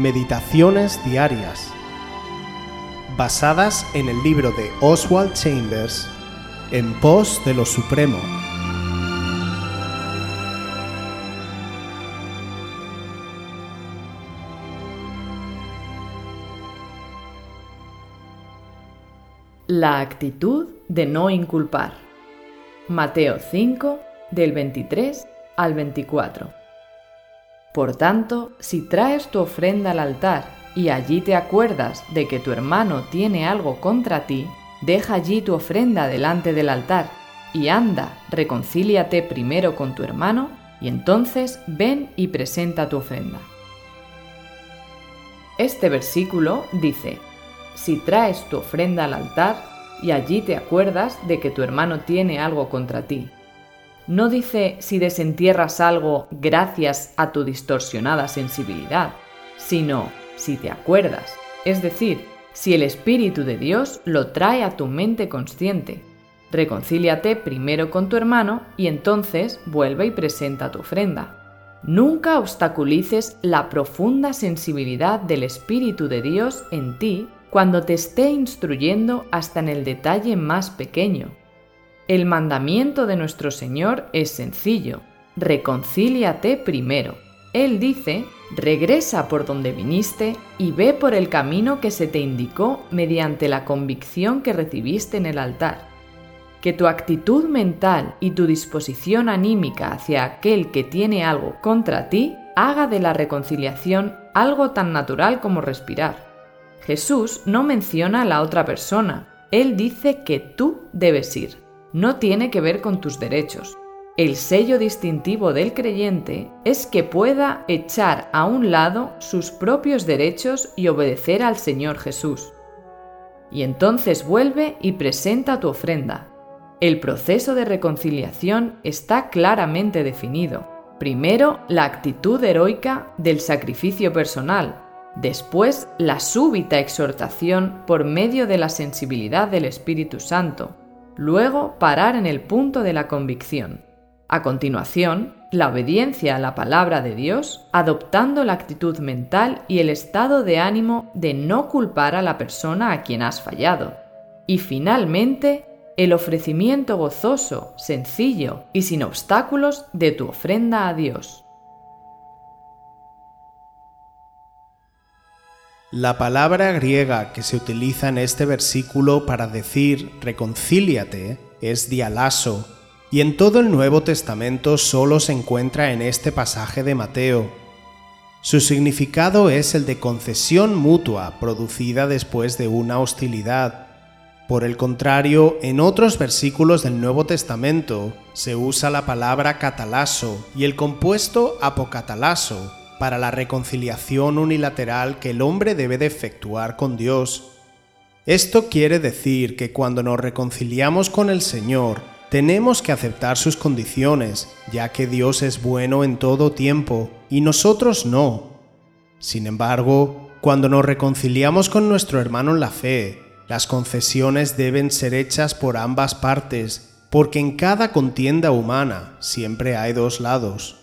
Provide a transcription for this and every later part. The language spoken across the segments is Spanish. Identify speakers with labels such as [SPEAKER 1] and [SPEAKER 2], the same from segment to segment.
[SPEAKER 1] Meditaciones Diarias, basadas en el libro de Oswald Chambers, En pos de lo Supremo.
[SPEAKER 2] La actitud de no inculpar. Mateo 5, del 23 al 24. Por tanto, si traes tu ofrenda al altar y allí te acuerdas de que tu hermano tiene algo contra ti, deja allí tu ofrenda delante del altar y anda, reconcíliate primero con tu hermano y entonces ven y presenta tu ofrenda. Este versículo dice, si traes tu ofrenda al altar y allí te acuerdas de que tu hermano tiene algo contra ti, no dice si desentierras algo gracias a tu distorsionada sensibilidad, sino si te acuerdas, es decir, si el Espíritu de Dios lo trae a tu mente consciente. Reconcíliate primero con tu hermano y entonces vuelve y presenta tu ofrenda. Nunca obstaculices la profunda sensibilidad del Espíritu de Dios en ti cuando te esté instruyendo hasta en el detalle más pequeño, el mandamiento de nuestro Señor es sencillo, reconcíliate primero. Él dice, regresa por donde viniste y ve por el camino que se te indicó mediante la convicción que recibiste en el altar. Que tu actitud mental y tu disposición anímica hacia aquel que tiene algo contra ti haga de la reconciliación algo tan natural como respirar. Jesús no menciona a la otra persona, Él dice que tú debes ir no tiene que ver con tus derechos. El sello distintivo del creyente es que pueda echar a un lado sus propios derechos y obedecer al Señor Jesús. Y entonces vuelve y presenta tu ofrenda. El proceso de reconciliación está claramente definido. Primero, la actitud heroica del sacrificio personal, después la súbita exhortación por medio de la sensibilidad del Espíritu Santo, luego parar en el punto de la convicción. A continuación, la obediencia a la palabra de Dios, adoptando la actitud mental y el estado de ánimo de no culpar a la persona a quien has fallado. Y finalmente, el ofrecimiento gozoso, sencillo y sin obstáculos de tu ofrenda a Dios.
[SPEAKER 1] La palabra griega que se utiliza en este versículo para decir reconcíliate es dialaso, y en todo el Nuevo Testamento solo se encuentra en este pasaje de Mateo. Su significado es el de concesión mutua producida después de una hostilidad. Por el contrario, en otros versículos del Nuevo Testamento se usa la palabra catalaso y el compuesto apocatalaso para la reconciliación unilateral que el hombre debe de efectuar con Dios. Esto quiere decir que cuando nos reconciliamos con el Señor, tenemos que aceptar sus condiciones, ya que Dios es bueno en todo tiempo y nosotros no. Sin embargo, cuando nos reconciliamos con nuestro hermano en la fe, las concesiones deben ser hechas por ambas partes, porque en cada contienda humana siempre hay dos lados.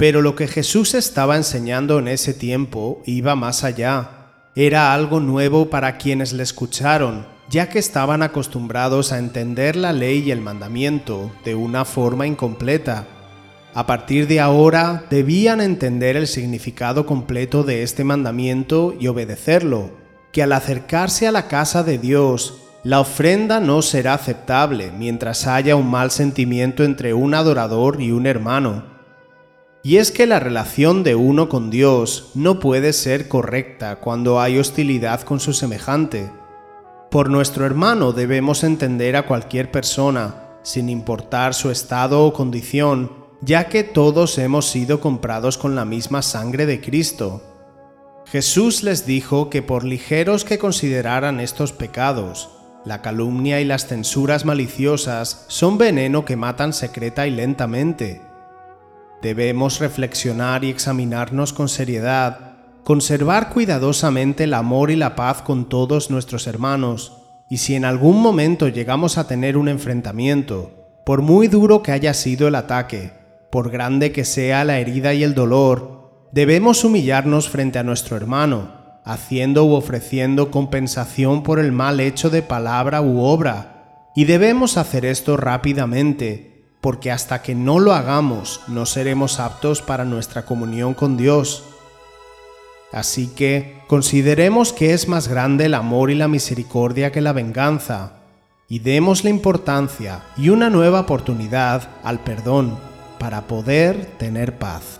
[SPEAKER 1] Pero lo que Jesús estaba enseñando en ese tiempo iba más allá. Era algo nuevo para quienes le escucharon, ya que estaban acostumbrados a entender la ley y el mandamiento de una forma incompleta. A partir de ahora debían entender el significado completo de este mandamiento y obedecerlo, que al acercarse a la casa de Dios, la ofrenda no será aceptable mientras haya un mal sentimiento entre un adorador y un hermano. Y es que la relación de uno con Dios no puede ser correcta cuando hay hostilidad con su semejante. Por nuestro hermano debemos entender a cualquier persona, sin importar su estado o condición, ya que todos hemos sido comprados con la misma sangre de Cristo. Jesús les dijo que por ligeros que consideraran estos pecados, la calumnia y las censuras maliciosas son veneno que matan secreta y lentamente Debemos reflexionar y examinarnos con seriedad, conservar cuidadosamente el amor y la paz con todos nuestros hermanos, y si en algún momento llegamos a tener un enfrentamiento, por muy duro que haya sido el ataque, por grande que sea la herida y el dolor, debemos humillarnos frente a nuestro hermano, haciendo u ofreciendo compensación por el mal hecho de palabra u obra, y debemos hacer esto rápidamente, porque hasta que no lo hagamos no seremos aptos para nuestra comunión con Dios. Así que consideremos que es más grande el amor y la misericordia que la venganza, y demos la importancia y una nueva oportunidad al perdón para poder tener paz.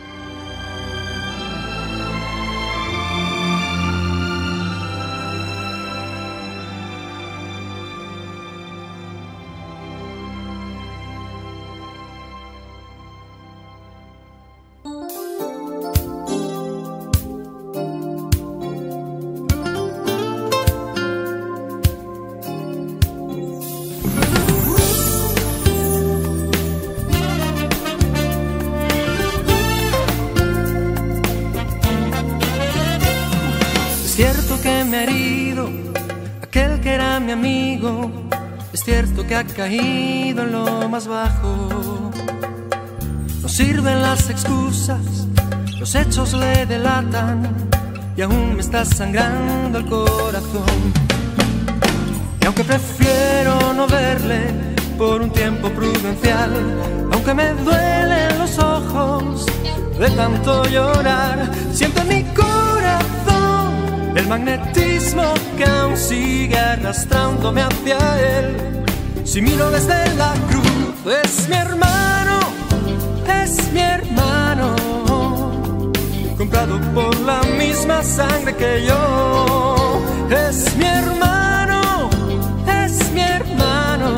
[SPEAKER 3] Es cierto que ha caído en lo más bajo. No sirven las excusas, los hechos le delatan y aún me está sangrando el corazón. Y aunque prefiero no verle por un tiempo prudencial, aunque me duelen los ojos de tanto llorar, siento en mi corazón el magnetismo que aún sigue arrastrándome hacia él. Si miro desde la cruz, es mi hermano, es mi hermano, comprado por la misma sangre que yo. Es mi hermano, es mi hermano,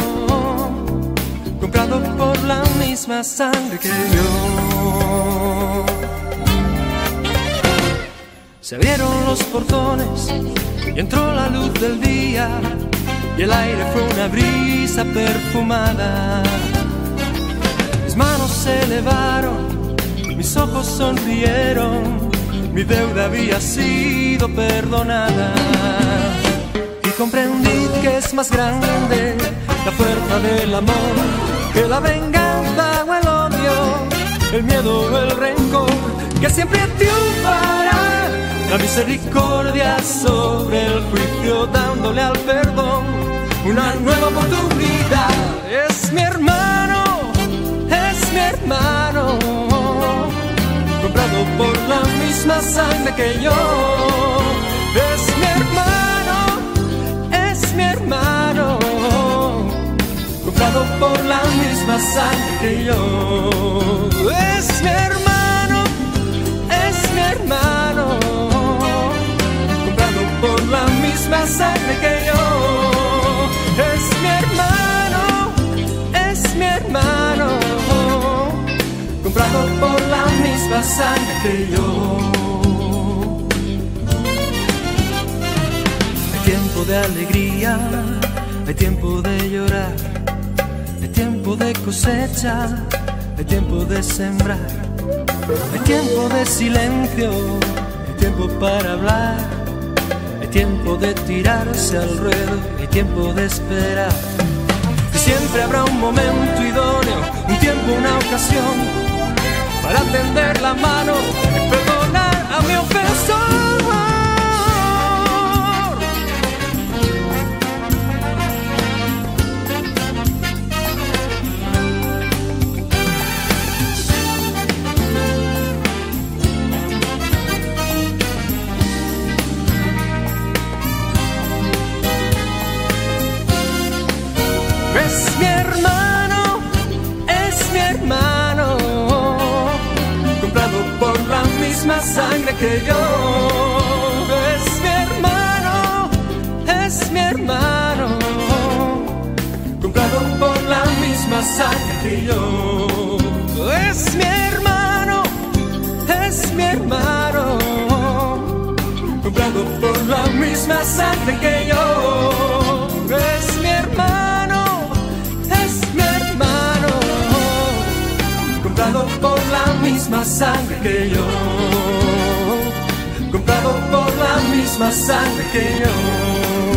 [SPEAKER 3] comprado por la misma sangre que yo. Se abrieron los portones y entró la luz del día y el aire fue una brisa perfumada. Mis manos se elevaron, mis ojos sonrieron, mi deuda había sido perdonada. Y comprendí que es más grande la fuerza del amor que la venganza o el odio, el miedo o el rencor, que siempre triunfará la misericordia sobre el juicio, dándole al perdón una nueva oportunidad. Es mi hermano, es mi hermano, comprado por la misma sangre que yo. Es mi hermano, es mi hermano, comprado por la misma sangre que yo. Hermano, comprado por la misma sangre que yo. Hay tiempo de alegría, hay tiempo de llorar, hay tiempo de cosecha, hay tiempo de sembrar, hay tiempo de silencio, hay tiempo para hablar tiempo de tirarse al ruedo y tiempo de esperar. Siempre habrá un momento idóneo, un tiempo, una ocasión para tender la mano y perdonar a mi ofensor. Sangre que yo. Es mi hermano, mi hermano, comprado por la misma sangre que yo. Es mi hermano, es mi hermano, comprado por la misma sangre que yo. Es mi hermano, es mi hermano, comprado por la misma sangre que yo misma sangre que yo.